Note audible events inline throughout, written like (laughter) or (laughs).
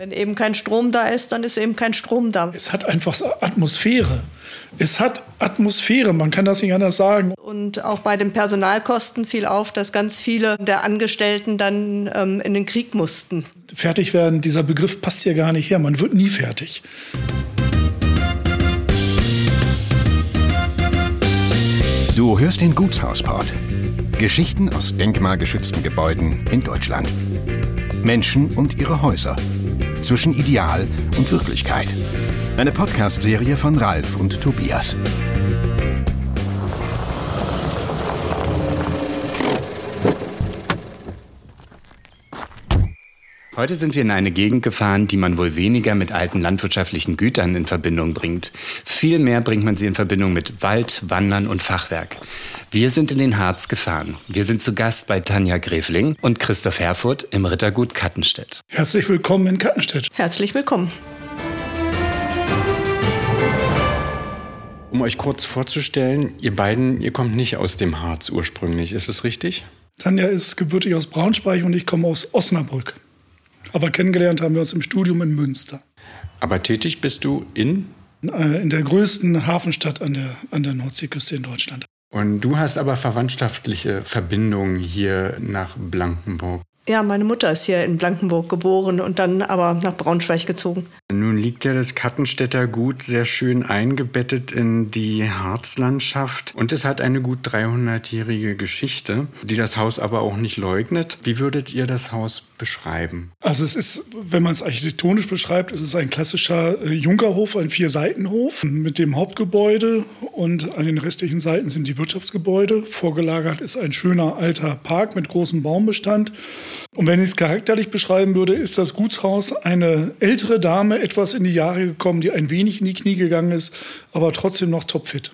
Wenn eben kein Strom da ist, dann ist eben kein Strom da. Es hat einfach Atmosphäre. Es hat Atmosphäre, man kann das nicht anders sagen. Und auch bei den Personalkosten fiel auf, dass ganz viele der Angestellten dann ähm, in den Krieg mussten. Fertig werden, dieser Begriff passt hier gar nicht her. Man wird nie fertig. Du hörst den Gutshausport. Geschichten aus denkmalgeschützten Gebäuden in Deutschland. Menschen und ihre Häuser zwischen Ideal und Wirklichkeit. Eine Podcast-Serie von Ralf und Tobias. Heute sind wir in eine Gegend gefahren, die man wohl weniger mit alten landwirtschaftlichen Gütern in Verbindung bringt. Vielmehr bringt man sie in Verbindung mit Wald, Wandern und Fachwerk. Wir sind in den Harz gefahren. Wir sind zu Gast bei Tanja Grefling und Christoph Herfurth im Rittergut Kattenstedt. Herzlich willkommen in Kattenstedt. Herzlich willkommen. Um euch kurz vorzustellen, ihr beiden, ihr kommt nicht aus dem Harz ursprünglich, ist es richtig? Tanja ist gebürtig aus Braunschweig und ich komme aus Osnabrück. Aber kennengelernt haben wir uns im Studium in Münster. Aber tätig bist du in? Äh, in der größten Hafenstadt an der, an der Nordseeküste in Deutschland. Und du hast aber verwandtschaftliche Verbindungen hier nach Blankenburg. Ja, meine Mutter ist hier in Blankenburg geboren und dann aber nach Braunschweig gezogen. Nun liegt ja das Kattenstädter Gut sehr schön eingebettet in die Harzlandschaft und es hat eine gut 300-jährige Geschichte, die das Haus aber auch nicht leugnet. Wie würdet ihr das Haus beschreiben? Also es ist, wenn man es architektonisch beschreibt, es ist ein klassischer äh, Junkerhof, ein Vierseitenhof mit dem Hauptgebäude und an den restlichen Seiten sind die Wirtschaftsgebäude. Vorgelagert ist ein schöner alter Park mit großem Baumbestand. Und wenn ich es charakterlich beschreiben würde, ist das Gutshaus eine ältere Dame, etwas in die Jahre gekommen, die ein wenig in die Knie gegangen ist, aber trotzdem noch topfit.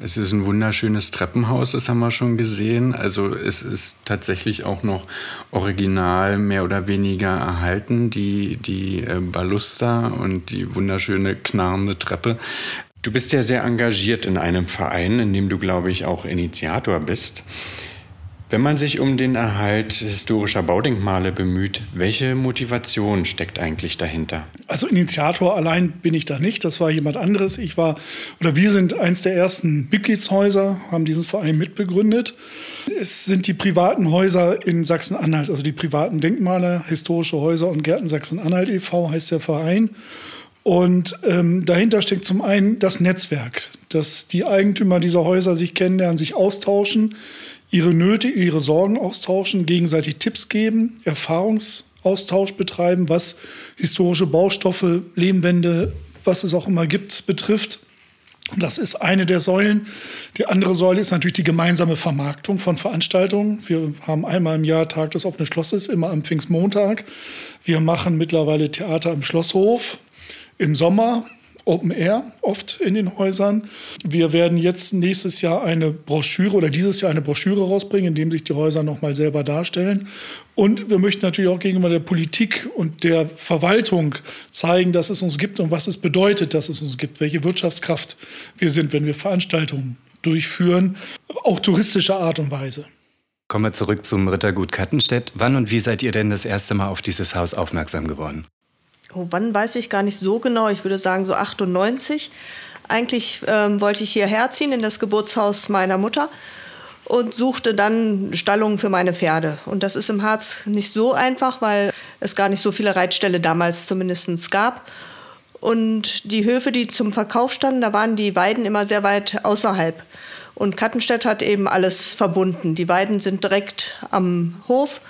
Es ist ein wunderschönes Treppenhaus, das haben wir schon gesehen. Also es ist tatsächlich auch noch original mehr oder weniger erhalten, die, die äh, Baluster und die wunderschöne knarrende Treppe. Du bist ja sehr engagiert in einem Verein, in dem du, glaube ich, auch Initiator bist. Wenn man sich um den Erhalt historischer Baudenkmale bemüht, welche Motivation steckt eigentlich dahinter? Also Initiator allein bin ich da nicht, das war jemand anderes. Ich war oder wir sind eins der ersten Mitgliedshäuser, haben diesen Verein mitbegründet. Es sind die privaten Häuser in Sachsen-Anhalt, also die privaten Denkmale, historische Häuser und Gärten Sachsen-Anhalt e.V. heißt der Verein. Und ähm, dahinter steckt zum einen das Netzwerk, dass die Eigentümer dieser Häuser sich kennenlernen, sich austauschen ihre Nöte, ihre Sorgen austauschen, gegenseitig Tipps geben, Erfahrungsaustausch betreiben, was historische Baustoffe, Lehmwände, was es auch immer gibt, betrifft. Das ist eine der Säulen. Die andere Säule ist natürlich die gemeinsame Vermarktung von Veranstaltungen. Wir haben einmal im Jahr Tag des offenen Schlosses, immer am Pfingstmontag. Wir machen mittlerweile Theater im Schlosshof. Im Sommer Open Air oft in den Häusern. Wir werden jetzt nächstes Jahr eine Broschüre oder dieses Jahr eine Broschüre rausbringen, in dem sich die Häuser nochmal selber darstellen. Und wir möchten natürlich auch gegenüber der Politik und der Verwaltung zeigen, dass es uns gibt und was es bedeutet, dass es uns gibt, welche Wirtschaftskraft wir sind, wenn wir Veranstaltungen durchführen, auch touristischer Art und Weise. Kommen wir zurück zum Rittergut Kattenstedt. Wann und wie seid ihr denn das erste Mal auf dieses Haus aufmerksam geworden? Oh, wann weiß ich gar nicht so genau, ich würde sagen so 98. Eigentlich ähm, wollte ich hierher ziehen in das Geburtshaus meiner Mutter und suchte dann Stallungen für meine Pferde. Und das ist im Harz nicht so einfach, weil es gar nicht so viele Reitställe damals zumindest gab. Und die Höfe, die zum Verkauf standen, da waren die Weiden immer sehr weit außerhalb. Und Kattenstedt hat eben alles verbunden. Die Weiden sind direkt am Hof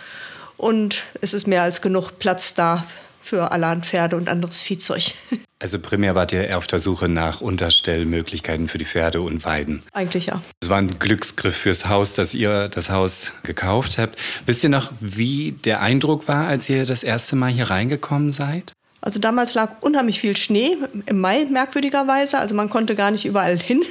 und es ist mehr als genug Platz da für Alan-Pferde und anderes Viehzeug. (laughs) Also primär wart ihr eher auf der Suche nach Unterstellmöglichkeiten für die Pferde und Weiden. Eigentlich ja. Es war ein Glücksgriff fürs Haus, dass ihr das Haus gekauft habt. Wisst ihr noch, wie der Eindruck war, als ihr das erste Mal hier reingekommen seid? Also damals lag unheimlich viel Schnee im Mai merkwürdigerweise. Also man konnte gar nicht überall hin.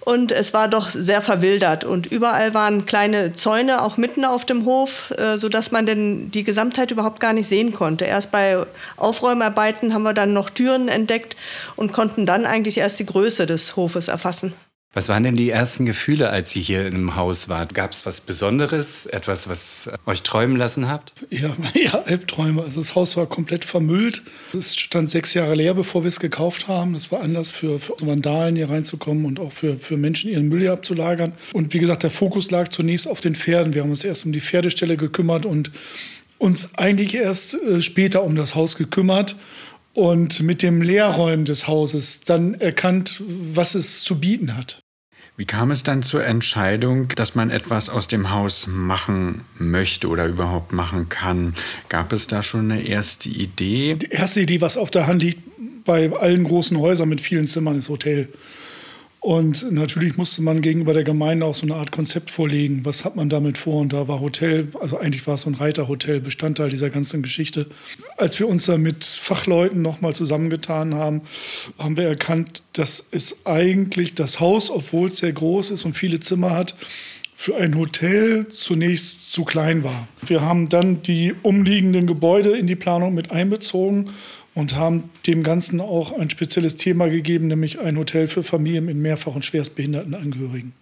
Und es war doch sehr verwildert. Und überall waren kleine Zäune, auch mitten auf dem Hof, äh, sodass man denn die Gesamtheit überhaupt gar nicht sehen konnte. Erst bei Aufräumarbeiten haben wir dann noch Türen entdeckt und konnten dann eigentlich erst die Größe des Hofes erfassen. Was waren denn die ersten Gefühle, als ihr hier im Haus wart? Gab es was Besonderes, etwas, was euch träumen lassen habt? Ja, (laughs) ja, Albträume. Also das Haus war komplett vermüllt. Es stand sechs Jahre leer, bevor wir es gekauft haben. Das war anders für, für Vandalen hier reinzukommen und auch für, für Menschen ihren Müll hier abzulagern. Und wie gesagt, der Fokus lag zunächst auf den Pferden. Wir haben uns erst um die Pferdestelle gekümmert und uns eigentlich erst äh, später um das Haus gekümmert und mit dem Leerräumen des Hauses dann erkannt, was es zu bieten hat. Wie kam es dann zur Entscheidung, dass man etwas aus dem Haus machen möchte oder überhaupt machen kann? Gab es da schon eine erste Idee? Die erste Idee, was auf der Hand liegt bei allen großen Häusern mit vielen Zimmern, ist Hotel. Und natürlich musste man gegenüber der Gemeinde auch so eine Art Konzept vorlegen. Was hat man damit vor? Und da war Hotel, also eigentlich war es so ein Reiterhotel, Bestandteil dieser ganzen Geschichte. Als wir uns da mit Fachleuten nochmal zusammengetan haben, haben wir erkannt, dass es eigentlich das Haus, obwohl es sehr groß ist und viele Zimmer hat, für ein Hotel zunächst zu klein war. Wir haben dann die umliegenden Gebäude in die Planung mit einbezogen und haben dem Ganzen auch ein spezielles Thema gegeben, nämlich ein Hotel für Familien mit mehrfach und schwerstbehinderten Angehörigen.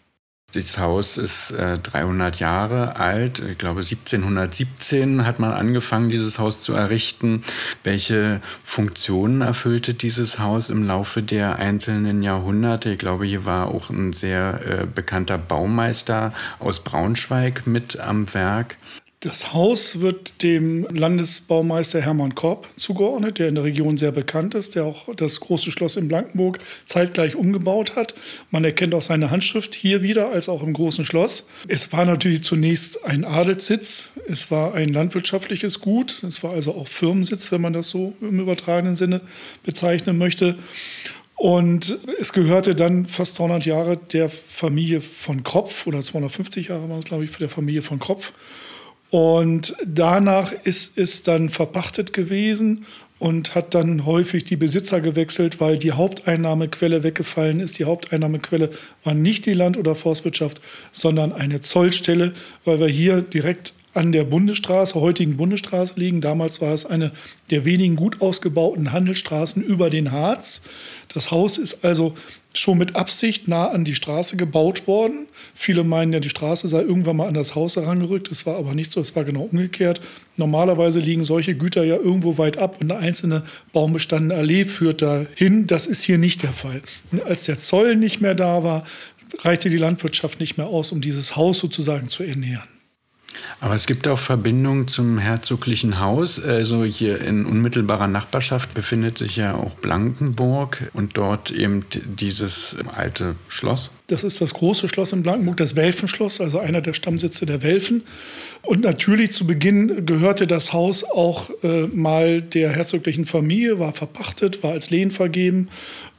Das Haus ist äh, 300 Jahre alt. Ich glaube, 1717 hat man angefangen, dieses Haus zu errichten. Welche Funktionen erfüllte dieses Haus im Laufe der einzelnen Jahrhunderte? Ich glaube, hier war auch ein sehr äh, bekannter Baumeister aus Braunschweig mit am Werk. Das Haus wird dem Landesbaumeister Hermann Korb zugeordnet, der in der Region sehr bekannt ist, der auch das große Schloss in Blankenburg zeitgleich umgebaut hat. Man erkennt auch seine Handschrift hier wieder als auch im großen Schloss. Es war natürlich zunächst ein Adelssitz, es war ein landwirtschaftliches Gut, es war also auch Firmensitz, wenn man das so im übertragenen Sinne bezeichnen möchte. Und es gehörte dann fast 300 Jahre der Familie von Kropf, oder 250 Jahre war es, glaube ich, für der Familie von Kropf. Und danach ist es dann verpachtet gewesen und hat dann häufig die Besitzer gewechselt, weil die Haupteinnahmequelle weggefallen ist. Die Haupteinnahmequelle war nicht die Land- oder Forstwirtschaft, sondern eine Zollstelle, weil wir hier direkt an der Bundesstraße, heutigen Bundesstraße liegen. Damals war es eine der wenigen gut ausgebauten Handelsstraßen über den Harz. Das Haus ist also schon mit Absicht nah an die Straße gebaut worden. Viele meinen ja, die Straße sei irgendwann mal an das Haus herangerückt. Das war aber nicht so, es war genau umgekehrt. Normalerweise liegen solche Güter ja irgendwo weit ab und eine einzelne baumbestandene Allee führt dahin. Das ist hier nicht der Fall. Als der Zoll nicht mehr da war, reichte die Landwirtschaft nicht mehr aus, um dieses Haus sozusagen zu ernähren. Aber es gibt auch Verbindungen zum herzoglichen Haus. Also hier in unmittelbarer Nachbarschaft befindet sich ja auch Blankenburg und dort eben dieses alte Schloss. Das ist das große Schloss in Blankenburg, das Welfenschloss, also einer der Stammsitze der Welfen. Und natürlich zu Beginn gehörte das Haus auch äh, mal der herzoglichen Familie, war verpachtet, war als Lehen vergeben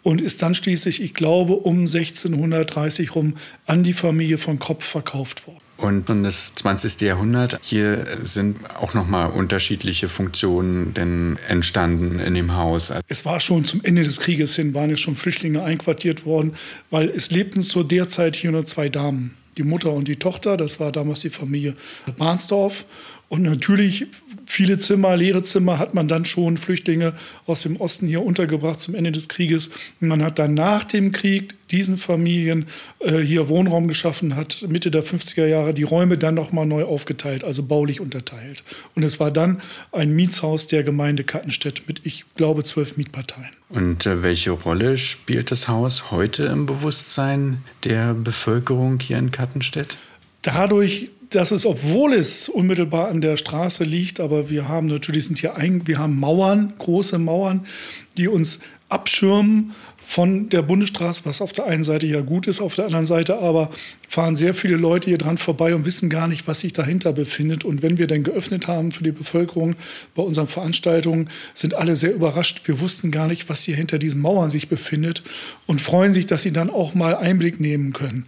und ist dann schließlich, ich glaube, um 1630 rum an die Familie von Kropf verkauft worden. Und das 20. Jahrhundert, hier sind auch nochmal unterschiedliche Funktionen denn entstanden in dem Haus. Es war schon zum Ende des Krieges hin, waren jetzt schon Flüchtlinge einquartiert worden, weil es lebten zu der Zeit hier nur zwei Damen. Die Mutter und die Tochter, das war damals die Familie Barnsdorf. Und natürlich viele Zimmer, leere Zimmer hat man dann schon Flüchtlinge aus dem Osten hier untergebracht zum Ende des Krieges. Man hat dann nach dem Krieg diesen Familien äh, hier Wohnraum geschaffen, hat Mitte der 50er Jahre die Räume dann nochmal neu aufgeteilt, also baulich unterteilt. Und es war dann ein Mietshaus der Gemeinde Kattenstedt mit, ich glaube, zwölf Mietparteien. Und äh, welche Rolle spielt das Haus heute im Bewusstsein der Bevölkerung hier in Kattenstedt? Dadurch, dass es, obwohl es unmittelbar an der Straße liegt, aber wir haben natürlich sind hier ein, wir haben Mauern, große Mauern, die uns abschirmen von der Bundesstraße, was auf der einen Seite ja gut ist, auf der anderen Seite aber fahren sehr viele Leute hier dran vorbei und wissen gar nicht, was sich dahinter befindet. Und wenn wir dann geöffnet haben für die Bevölkerung bei unseren Veranstaltungen, sind alle sehr überrascht. Wir wussten gar nicht, was hier hinter diesen Mauern sich befindet und freuen sich, dass sie dann auch mal Einblick nehmen können.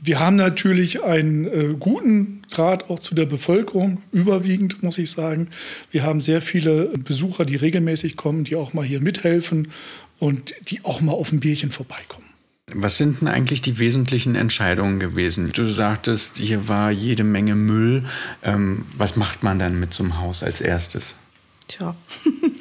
Wir haben natürlich einen äh, guten Draht auch zu der Bevölkerung, überwiegend muss ich sagen. Wir haben sehr viele Besucher, die regelmäßig kommen, die auch mal hier mithelfen und die auch mal auf ein Bierchen vorbeikommen. Was sind denn eigentlich die wesentlichen Entscheidungen gewesen? Du sagtest, hier war jede Menge Müll. Ähm, was macht man dann mit so einem Haus als erstes? Tja. (laughs)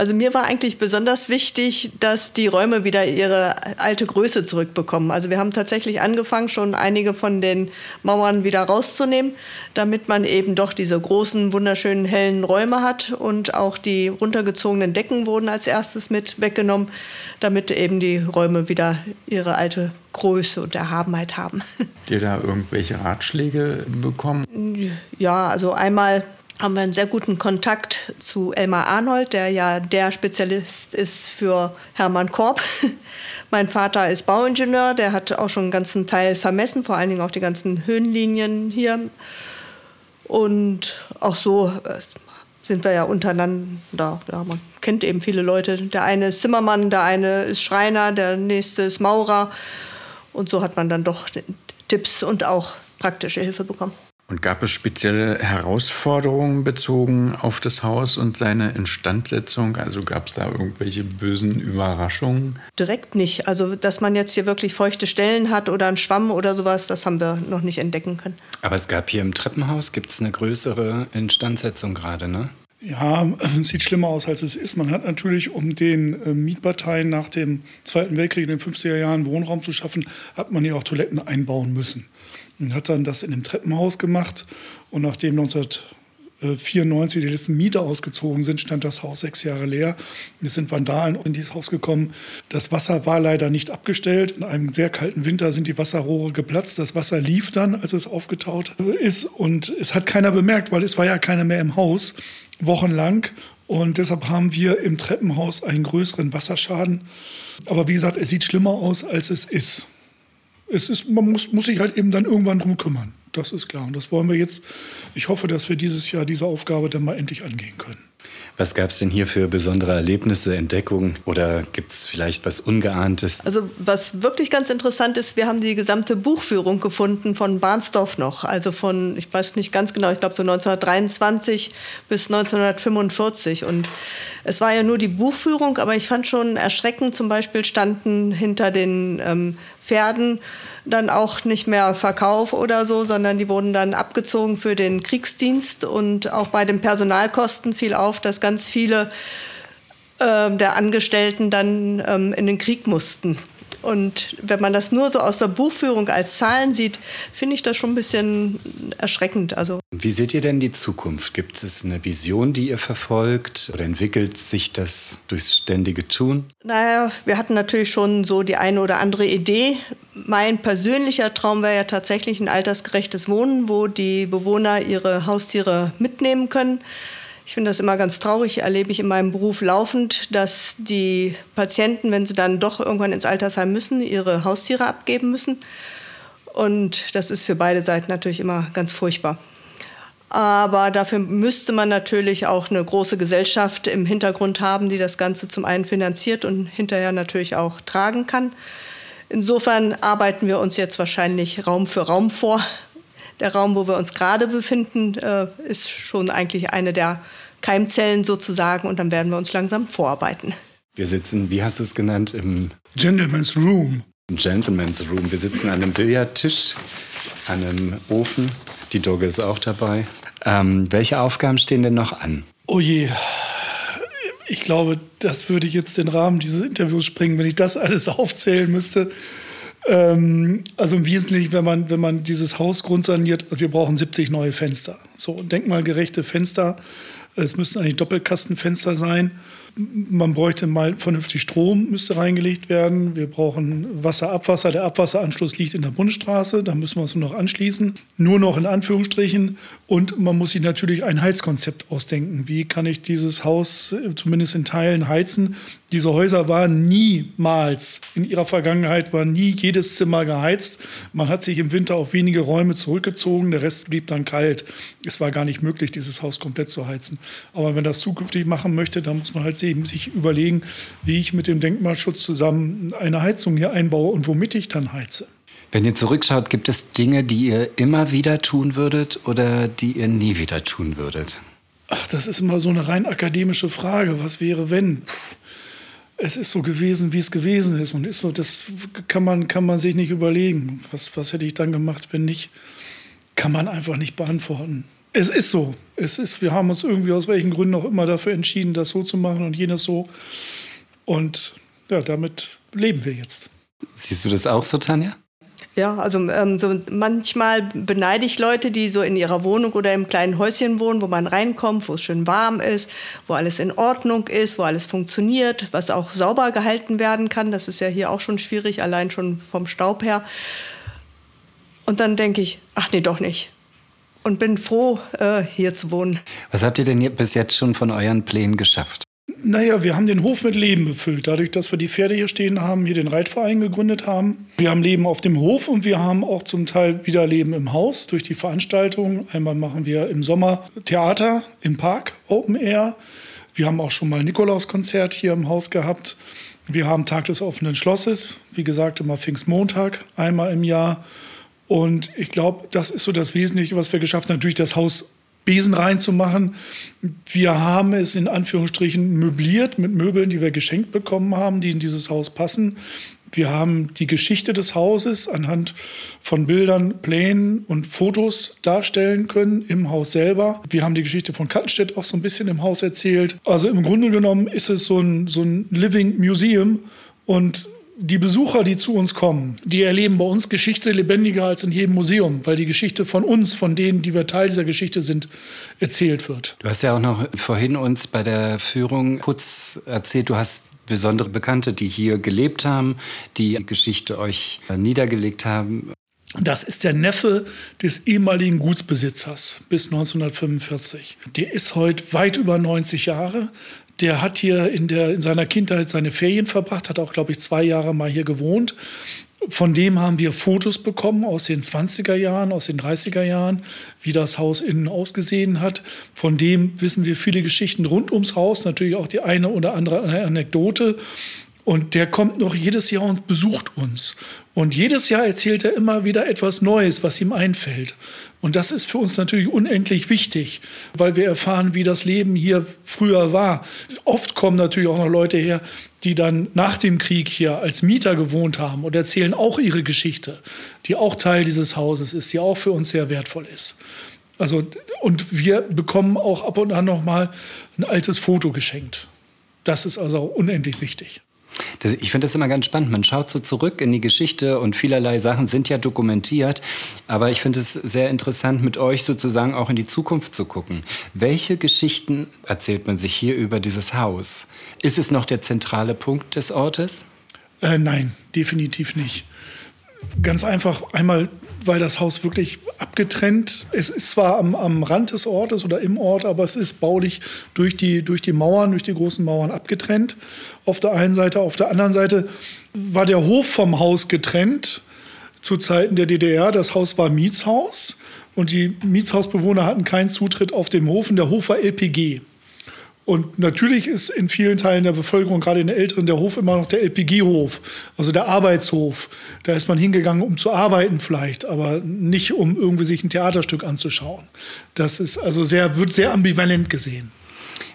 Also mir war eigentlich besonders wichtig, dass die Räume wieder ihre alte Größe zurückbekommen. Also wir haben tatsächlich angefangen, schon einige von den Mauern wieder rauszunehmen, damit man eben doch diese großen, wunderschönen, hellen Räume hat. Und auch die runtergezogenen Decken wurden als erstes mit weggenommen, damit eben die Räume wieder ihre alte Größe und Erhabenheit haben. Habt ihr da irgendwelche Ratschläge bekommen? Ja, also einmal haben wir einen sehr guten Kontakt zu Elmar Arnold, der ja der Spezialist ist für Hermann Korb. (laughs) mein Vater ist Bauingenieur, der hat auch schon einen ganzen Teil vermessen, vor allen Dingen auch die ganzen Höhenlinien hier. Und auch so äh, sind wir ja untereinander. Ja, man kennt eben viele Leute. Der eine ist Zimmermann, der eine ist Schreiner, der nächste ist Maurer. Und so hat man dann doch Tipps und auch praktische Hilfe bekommen. Und gab es spezielle Herausforderungen bezogen auf das Haus und seine Instandsetzung? Also gab es da irgendwelche bösen Überraschungen? Direkt nicht. Also, dass man jetzt hier wirklich feuchte Stellen hat oder einen Schwamm oder sowas, das haben wir noch nicht entdecken können. Aber es gab hier im Treppenhaus, gibt es eine größere Instandsetzung gerade, ne? Ja, es (clears throat) sieht schlimmer aus, als es ist. Man hat natürlich, um den äh, Mietparteien nach dem Zweiten Weltkrieg in den 50er Jahren Wohnraum zu schaffen, hat man hier auch Toiletten einbauen müssen. Und hat dann das in einem Treppenhaus gemacht. Und nachdem 1994 die letzten Mieter ausgezogen sind, stand das Haus sechs Jahre leer. Es sind Vandalen in dieses Haus gekommen. Das Wasser war leider nicht abgestellt. In einem sehr kalten Winter sind die Wasserrohre geplatzt. Das Wasser lief dann, als es aufgetaut ist. Und es hat keiner bemerkt, weil es war ja keiner mehr im Haus, wochenlang. Und deshalb haben wir im Treppenhaus einen größeren Wasserschaden. Aber wie gesagt, es sieht schlimmer aus, als es ist es ist, man muss, muss sich halt eben dann irgendwann drum kümmern. Das ist klar. Und das wollen wir jetzt. Ich hoffe, dass wir dieses Jahr diese Aufgabe dann mal endlich angehen können. Was gab es denn hier für besondere Erlebnisse, Entdeckungen oder gibt es vielleicht was Ungeahntes? Also was wirklich ganz interessant ist, wir haben die gesamte Buchführung gefunden von Barnsdorf noch. Also von, ich weiß nicht ganz genau, ich glaube so 1923 bis 1945. Und es war ja nur die Buchführung, aber ich fand schon erschreckend, zum Beispiel standen hinter den ähm, Pferden dann auch nicht mehr Verkauf oder so, sondern die wurden dann abgezogen für den Kriegsdienst. Und auch bei den Personalkosten fiel auf, dass ganz viele äh, der Angestellten dann ähm, in den Krieg mussten. Und wenn man das nur so aus der Buchführung als Zahlen sieht, finde ich das schon ein bisschen erschreckend. Also Wie seht ihr denn die Zukunft? Gibt es eine Vision, die ihr verfolgt? Oder entwickelt sich das durchs ständige Tun? Naja, wir hatten natürlich schon so die eine oder andere Idee. Mein persönlicher Traum wäre ja tatsächlich ein altersgerechtes Wohnen, wo die Bewohner ihre Haustiere mitnehmen können. Ich finde das immer ganz traurig, erlebe ich in meinem Beruf laufend, dass die Patienten, wenn sie dann doch irgendwann ins Altersheim müssen, ihre Haustiere abgeben müssen. Und das ist für beide Seiten natürlich immer ganz furchtbar. Aber dafür müsste man natürlich auch eine große Gesellschaft im Hintergrund haben, die das Ganze zum einen finanziert und hinterher natürlich auch tragen kann. Insofern arbeiten wir uns jetzt wahrscheinlich Raum für Raum vor. Der Raum, wo wir uns gerade befinden, äh, ist schon eigentlich eine der Keimzellen sozusagen und dann werden wir uns langsam vorarbeiten. Wir sitzen, wie hast du es genannt, im Gentleman's Room. Gentleman's Room. Wir sitzen an einem Billardtisch, an einem Ofen. Die Dogge ist auch dabei. Ähm, welche Aufgaben stehen denn noch an? Oh je. Ich glaube, das würde jetzt den Rahmen dieses Interviews sprengen, wenn ich das alles aufzählen müsste. Ähm, also im Wesentlichen, wenn man, wenn man dieses Haus grundsaniert, wir brauchen 70 neue Fenster. So denkmalgerechte Fenster es müssten eigentlich Doppelkastenfenster sein. Man bräuchte mal vernünftig Strom, müsste reingelegt werden. Wir brauchen Wasser, Abwasser. Der Abwasseranschluss liegt in der Bundesstraße, da müssen wir uns nur noch anschließen. Nur noch in Anführungsstrichen. Und man muss sich natürlich ein Heizkonzept ausdenken. Wie kann ich dieses Haus äh, zumindest in Teilen heizen? Diese Häuser waren niemals, in ihrer Vergangenheit war nie jedes Zimmer geheizt. Man hat sich im Winter auf wenige Räume zurückgezogen, der Rest blieb dann kalt. Es war gar nicht möglich, dieses Haus komplett zu heizen. Aber wenn das zukünftig machen möchte, dann muss man halt sich überlegen, wie ich mit dem Denkmalschutz zusammen eine Heizung hier einbaue und womit ich dann heize. Wenn ihr zurückschaut, gibt es Dinge, die ihr immer wieder tun würdet oder die ihr nie wieder tun würdet? Ach, das ist immer so eine rein akademische Frage. Was wäre, wenn? Puh es ist so gewesen, wie es gewesen ist. Und ist so, das kann man, kann man sich nicht überlegen. Was, was hätte ich dann gemacht, wenn nicht? Kann man einfach nicht beantworten. Es ist so. Es ist, wir haben uns irgendwie aus welchen Gründen auch immer dafür entschieden, das so zu machen und jenes so. Und ja, damit leben wir jetzt. Siehst du das auch so, Tanja? Ja, also ähm, so manchmal beneide ich Leute, die so in ihrer Wohnung oder im kleinen Häuschen wohnen, wo man reinkommt, wo es schön warm ist, wo alles in Ordnung ist, wo alles funktioniert, was auch sauber gehalten werden kann. Das ist ja hier auch schon schwierig, allein schon vom Staub her. Und dann denke ich, ach nee, doch nicht. Und bin froh, äh, hier zu wohnen. Was habt ihr denn bis jetzt schon von euren Plänen geschafft? Naja, wir haben den Hof mit Leben befüllt, dadurch, dass wir die Pferde hier stehen haben, hier den Reitverein gegründet haben. Wir haben Leben auf dem Hof und wir haben auch zum Teil wieder Leben im Haus durch die Veranstaltungen. Einmal machen wir im Sommer Theater im Park, Open Air. Wir haben auch schon mal ein Nikolauskonzert hier im Haus gehabt. Wir haben Tag des offenen Schlosses, wie gesagt, immer Pfingstmontag, einmal im Jahr. Und ich glaube, das ist so das Wesentliche, was wir geschafft haben. Natürlich das Haus Besen reinzumachen. Wir haben es in Anführungsstrichen möbliert mit Möbeln, die wir geschenkt bekommen haben, die in dieses Haus passen. Wir haben die Geschichte des Hauses anhand von Bildern, Plänen und Fotos darstellen können im Haus selber. Wir haben die Geschichte von Kattenstedt auch so ein bisschen im Haus erzählt. Also im Grunde genommen ist es so ein, so ein Living Museum und die Besucher, die zu uns kommen, die erleben bei uns Geschichte lebendiger als in jedem Museum, weil die Geschichte von uns, von denen, die wir Teil dieser Geschichte sind, erzählt wird. Du hast ja auch noch vorhin uns bei der Führung kurz erzählt, du hast besondere Bekannte, die hier gelebt haben, die Geschichte euch niedergelegt haben. Das ist der Neffe des ehemaligen Gutsbesitzers bis 1945. Der ist heute weit über 90 Jahre der hat hier in, der, in seiner Kindheit seine Ferien verbracht, hat auch, glaube ich, zwei Jahre mal hier gewohnt. Von dem haben wir Fotos bekommen aus den 20er Jahren, aus den 30er Jahren, wie das Haus innen ausgesehen hat. Von dem wissen wir viele Geschichten rund ums Haus, natürlich auch die eine oder andere Anekdote. Und der kommt noch jedes Jahr und besucht uns. Und jedes Jahr erzählt er immer wieder etwas Neues, was ihm einfällt. Und das ist für uns natürlich unendlich wichtig, weil wir erfahren, wie das Leben hier früher war. Oft kommen natürlich auch noch Leute her, die dann nach dem Krieg hier als Mieter gewohnt haben und erzählen auch ihre Geschichte, die auch Teil dieses Hauses ist, die auch für uns sehr wertvoll ist. Also, und wir bekommen auch ab und an noch mal ein altes Foto geschenkt. Das ist also unendlich wichtig. Ich finde das immer ganz spannend. Man schaut so zurück in die Geschichte und vielerlei Sachen sind ja dokumentiert. Aber ich finde es sehr interessant, mit euch sozusagen auch in die Zukunft zu gucken. Welche Geschichten erzählt man sich hier über dieses Haus? Ist es noch der zentrale Punkt des Ortes? Äh, nein, definitiv nicht. Ganz einfach einmal weil das Haus wirklich abgetrennt, es ist zwar am, am Rand des Ortes oder im Ort, aber es ist baulich durch die, durch die Mauern, durch die großen Mauern abgetrennt. Auf der einen Seite, auf der anderen Seite war der Hof vom Haus getrennt zu Zeiten der DDR. Das Haus war Mietshaus und die Mietshausbewohner hatten keinen Zutritt auf den Hof und der Hof war LPG. Und natürlich ist in vielen Teilen der Bevölkerung, gerade in der Älteren, der Hof immer noch der LPG-Hof, also der Arbeitshof. Da ist man hingegangen, um zu arbeiten vielleicht, aber nicht, um irgendwie sich ein Theaterstück anzuschauen. Das ist also sehr, wird sehr ambivalent gesehen.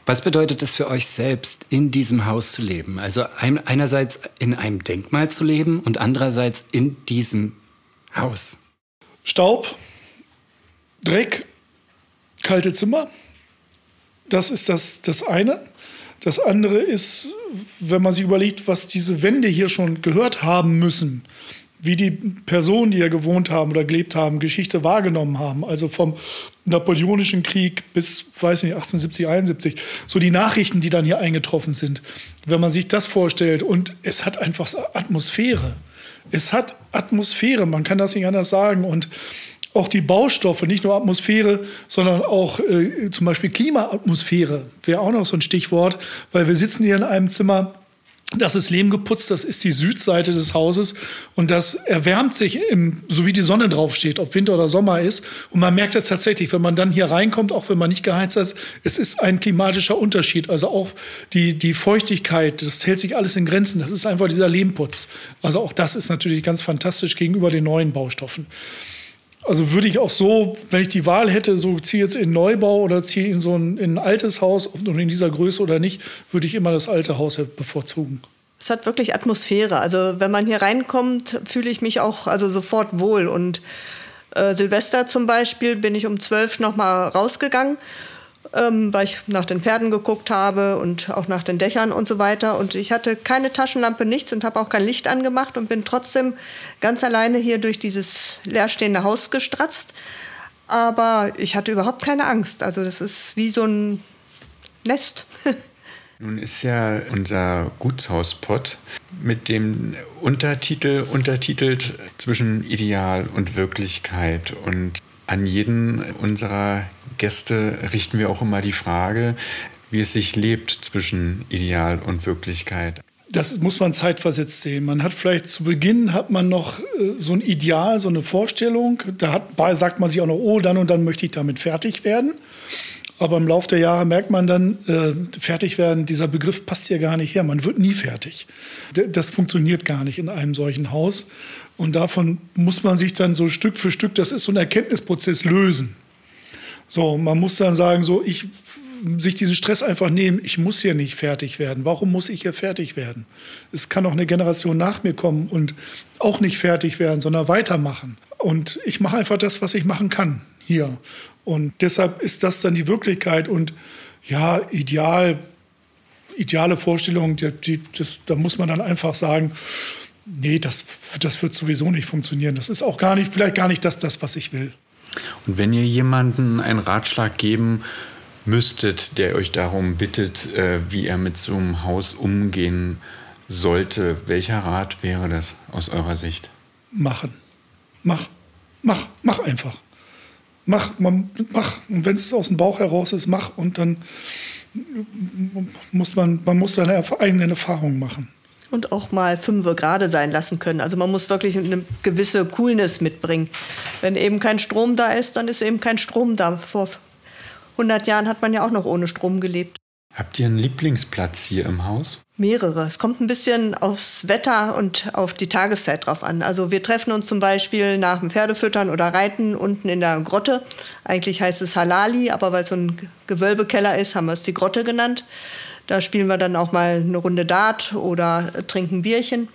Was bedeutet es für euch selbst, in diesem Haus zu leben? Also einerseits in einem Denkmal zu leben und andererseits in diesem Haus. Staub, Dreck, kalte Zimmer. Das ist das, das eine. Das andere ist, wenn man sich überlegt, was diese Wände hier schon gehört haben müssen, wie die Personen, die hier gewohnt haben oder gelebt haben, Geschichte wahrgenommen haben. Also vom Napoleonischen Krieg bis, weiß nicht, 1870, 71. So die Nachrichten, die dann hier eingetroffen sind. Wenn man sich das vorstellt und es hat einfach Atmosphäre. Es hat Atmosphäre, man kann das nicht anders sagen. Und auch die Baustoffe, nicht nur Atmosphäre, sondern auch äh, zum Beispiel Klimaatmosphäre wäre auch noch so ein Stichwort, weil wir sitzen hier in einem Zimmer, das ist lehmgeputzt, das ist die Südseite des Hauses und das erwärmt sich, im, so wie die Sonne draufsteht, ob Winter oder Sommer ist. Und man merkt das tatsächlich, wenn man dann hier reinkommt, auch wenn man nicht geheizt ist, es ist ein klimatischer Unterschied. Also auch die, die Feuchtigkeit, das hält sich alles in Grenzen. Das ist einfach dieser Lehmputz. Also auch das ist natürlich ganz fantastisch gegenüber den neuen Baustoffen. Also würde ich auch so, wenn ich die Wahl hätte, so ziehe jetzt in Neubau oder ziehe in so ein, in ein altes Haus, nun in dieser Größe oder nicht, würde ich immer das alte Haus bevorzugen. Es hat wirklich Atmosphäre. Also wenn man hier reinkommt, fühle ich mich auch also sofort wohl. Und äh, Silvester zum Beispiel bin ich um zwölf noch mal rausgegangen ähm, weil ich nach den Pferden geguckt habe und auch nach den Dächern und so weiter. Und ich hatte keine Taschenlampe, nichts und habe auch kein Licht angemacht und bin trotzdem ganz alleine hier durch dieses leerstehende Haus gestratzt. Aber ich hatte überhaupt keine Angst. Also das ist wie so ein Nest. (laughs) Nun ist ja unser Gutshauspott mit dem Untertitel untertitelt zwischen Ideal und Wirklichkeit. Und an jeden unserer Gäste richten wir auch immer die Frage, wie es sich lebt zwischen Ideal und Wirklichkeit. Das muss man zeitversetzt sehen. Man hat vielleicht zu Beginn hat man noch äh, so ein Ideal, so eine Vorstellung. Da hat, sagt man sich auch noch, oh, dann und dann möchte ich damit fertig werden. Aber im Laufe der Jahre merkt man dann, äh, fertig werden, dieser Begriff passt hier gar nicht her. Man wird nie fertig. Das funktioniert gar nicht in einem solchen Haus. Und davon muss man sich dann so Stück für Stück, das ist so ein Erkenntnisprozess, lösen. So, man muss dann sagen, so, ich sich diesen Stress einfach nehmen, ich muss hier nicht fertig werden. Warum muss ich hier fertig werden? Es kann auch eine Generation nach mir kommen und auch nicht fertig werden, sondern weitermachen. Und ich mache einfach das, was ich machen kann hier. Und deshalb ist das dann die Wirklichkeit. Und ja, ideal, ideale Vorstellung, die, das, da muss man dann einfach sagen, nee, das, das wird sowieso nicht funktionieren. Das ist auch gar nicht, vielleicht gar nicht das, das, was ich will. Und wenn ihr jemanden einen Ratschlag geben müsstet, der euch darum bittet, äh, wie er mit so einem Haus umgehen sollte, welcher Rat wäre das aus eurer Sicht? Machen. Mach. Mach. Mach einfach. Mach. Man, mach. Und wenn es aus dem Bauch heraus ist, mach. Und dann muss man, man muss seine eigenen Erfahrungen machen und auch mal fünf gerade sein lassen können. Also man muss wirklich eine gewisse Coolness mitbringen. Wenn eben kein Strom da ist, dann ist eben kein Strom da. Vor 100 Jahren hat man ja auch noch ohne Strom gelebt. Habt ihr einen Lieblingsplatz hier im Haus? Mehrere. Es kommt ein bisschen aufs Wetter und auf die Tageszeit drauf an. Also wir treffen uns zum Beispiel nach dem Pferdefüttern oder Reiten unten in der Grotte. Eigentlich heißt es Halali, aber weil es so ein Gewölbekeller ist, haben wir es die Grotte genannt. Da spielen wir dann auch mal eine Runde Dart oder trinken Bierchen.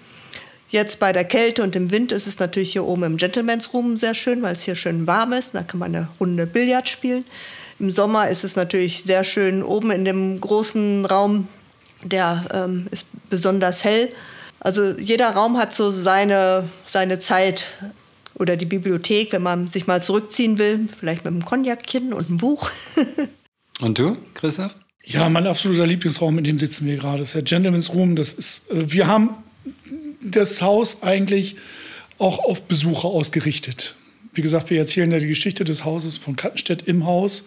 Jetzt bei der Kälte und im Wind ist es natürlich hier oben im Gentleman's Room sehr schön, weil es hier schön warm ist. Da kann man eine Runde Billard spielen. Im Sommer ist es natürlich sehr schön oben in dem großen Raum. Der ähm, ist besonders hell. Also jeder Raum hat so seine, seine Zeit. Oder die Bibliothek, wenn man sich mal zurückziehen will, vielleicht mit einem Cognacchen und einem Buch. (laughs) und du, Christoph? Ja, mein absoluter Lieblingsraum, in dem sitzen wir gerade, ist der Gentleman's Room. Das ist, äh, wir haben das Haus eigentlich auch auf Besucher ausgerichtet. Wie gesagt, wir erzählen ja die Geschichte des Hauses von Kattenstedt im Haus.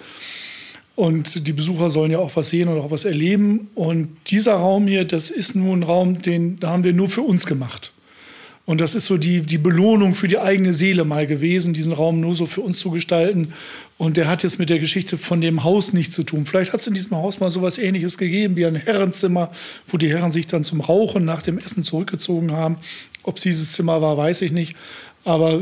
Und die Besucher sollen ja auch was sehen und auch was erleben. Und dieser Raum hier, das ist nur ein Raum, den da haben wir nur für uns gemacht. Und das ist so die, die Belohnung für die eigene Seele mal gewesen, diesen Raum nur so für uns zu gestalten. Und der hat jetzt mit der Geschichte von dem Haus nichts zu tun. Vielleicht hat es in diesem Haus mal so etwas Ähnliches gegeben wie ein Herrenzimmer, wo die Herren sich dann zum Rauchen nach dem Essen zurückgezogen haben. Ob es dieses Zimmer war, weiß ich nicht. Aber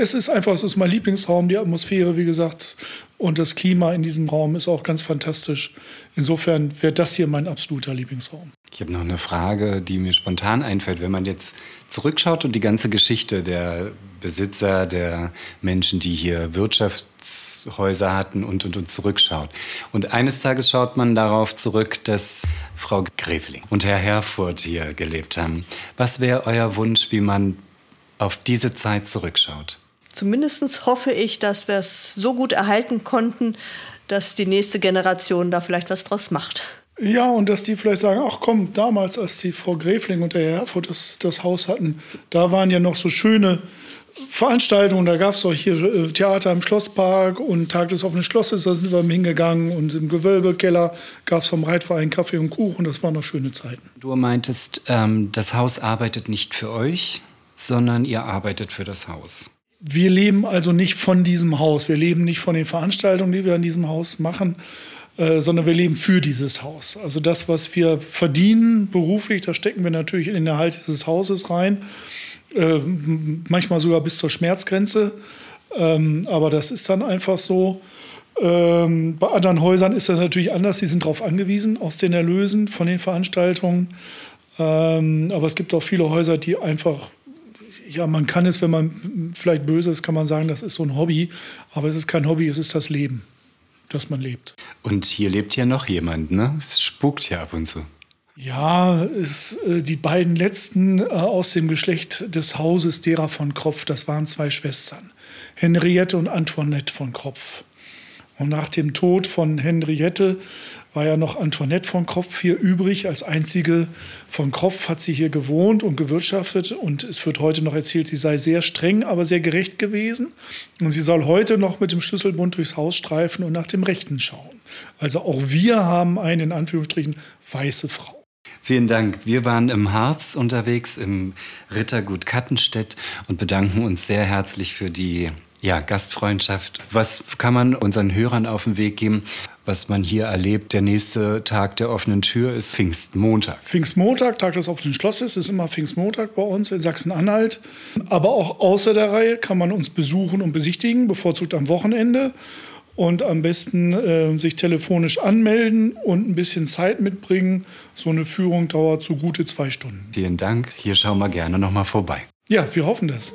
es ist einfach, es ist mein Lieblingsraum, die Atmosphäre, wie gesagt. Und das Klima in diesem Raum ist auch ganz fantastisch. Insofern wäre das hier mein absoluter Lieblingsraum. Ich habe noch eine Frage, die mir spontan einfällt. Wenn man jetzt zurückschaut und die ganze Geschichte der Besitzer, der Menschen, die hier Wirtschaftshäuser hatten und, und, und zurückschaut. Und eines Tages schaut man darauf zurück, dass Frau Gräfling und Herr Herfurth hier gelebt haben. Was wäre euer Wunsch, wie man auf diese Zeit zurückschaut? Zumindest hoffe ich, dass wir es so gut erhalten konnten, dass die nächste Generation da vielleicht was draus macht. Ja, und dass die vielleicht sagen, ach komm, damals, als die Frau Gräfling und der Herr Erfurt das, das Haus hatten, da waren ja noch so schöne Veranstaltungen, da gab es auch hier äh, Theater im Schlosspark und Tag des offenen Schlosses, da sind wir hingegangen und im Gewölbekeller gab es vom Reitverein Kaffee und Kuchen, das waren noch schöne Zeiten. Du meintest, ähm, das Haus arbeitet nicht für euch, sondern ihr arbeitet für das Haus. Wir leben also nicht von diesem Haus, wir leben nicht von den Veranstaltungen, die wir in diesem Haus machen, äh, sondern wir leben für dieses Haus. Also das, was wir verdienen beruflich, das stecken wir natürlich in den Erhalt dieses Hauses rein. Äh, manchmal sogar bis zur Schmerzgrenze. Ähm, aber das ist dann einfach so. Ähm, bei anderen Häusern ist das natürlich anders. Sie sind darauf angewiesen, aus den Erlösen von den Veranstaltungen. Ähm, aber es gibt auch viele Häuser, die einfach, ja, man kann es, wenn man vielleicht böse ist, kann man sagen, das ist so ein Hobby. Aber es ist kein Hobby, es ist das Leben, das man lebt. Und hier lebt ja noch jemand, ne? Es spukt ja ab und zu. Ja, es, äh, die beiden letzten äh, aus dem Geschlecht des Hauses derer von Kropf, das waren zwei Schwestern, Henriette und Antoinette von Kropf. Und nach dem Tod von Henriette war ja noch Antoinette von Kropf hier übrig. Als einzige von Kropf hat sie hier gewohnt und gewirtschaftet. Und es wird heute noch erzählt, sie sei sehr streng, aber sehr gerecht gewesen. Und sie soll heute noch mit dem Schlüsselbund durchs Haus streifen und nach dem Rechten schauen. Also auch wir haben eine in Anführungsstrichen weiße Frau. Vielen Dank. Wir waren im Harz unterwegs, im Rittergut Kattenstedt und bedanken uns sehr herzlich für die ja, Gastfreundschaft. Was kann man unseren Hörern auf den Weg geben, was man hier erlebt? Der nächste Tag der offenen Tür ist Pfingstmontag. Pfingstmontag, Tag des offenen Schlosses, ist immer Pfingstmontag bei uns in Sachsen-Anhalt. Aber auch außer der Reihe kann man uns besuchen und besichtigen, bevorzugt am Wochenende und am besten äh, sich telefonisch anmelden und ein bisschen Zeit mitbringen. So eine Führung dauert so gute zwei Stunden. Vielen Dank. Hier schauen wir gerne noch mal vorbei. Ja, wir hoffen das.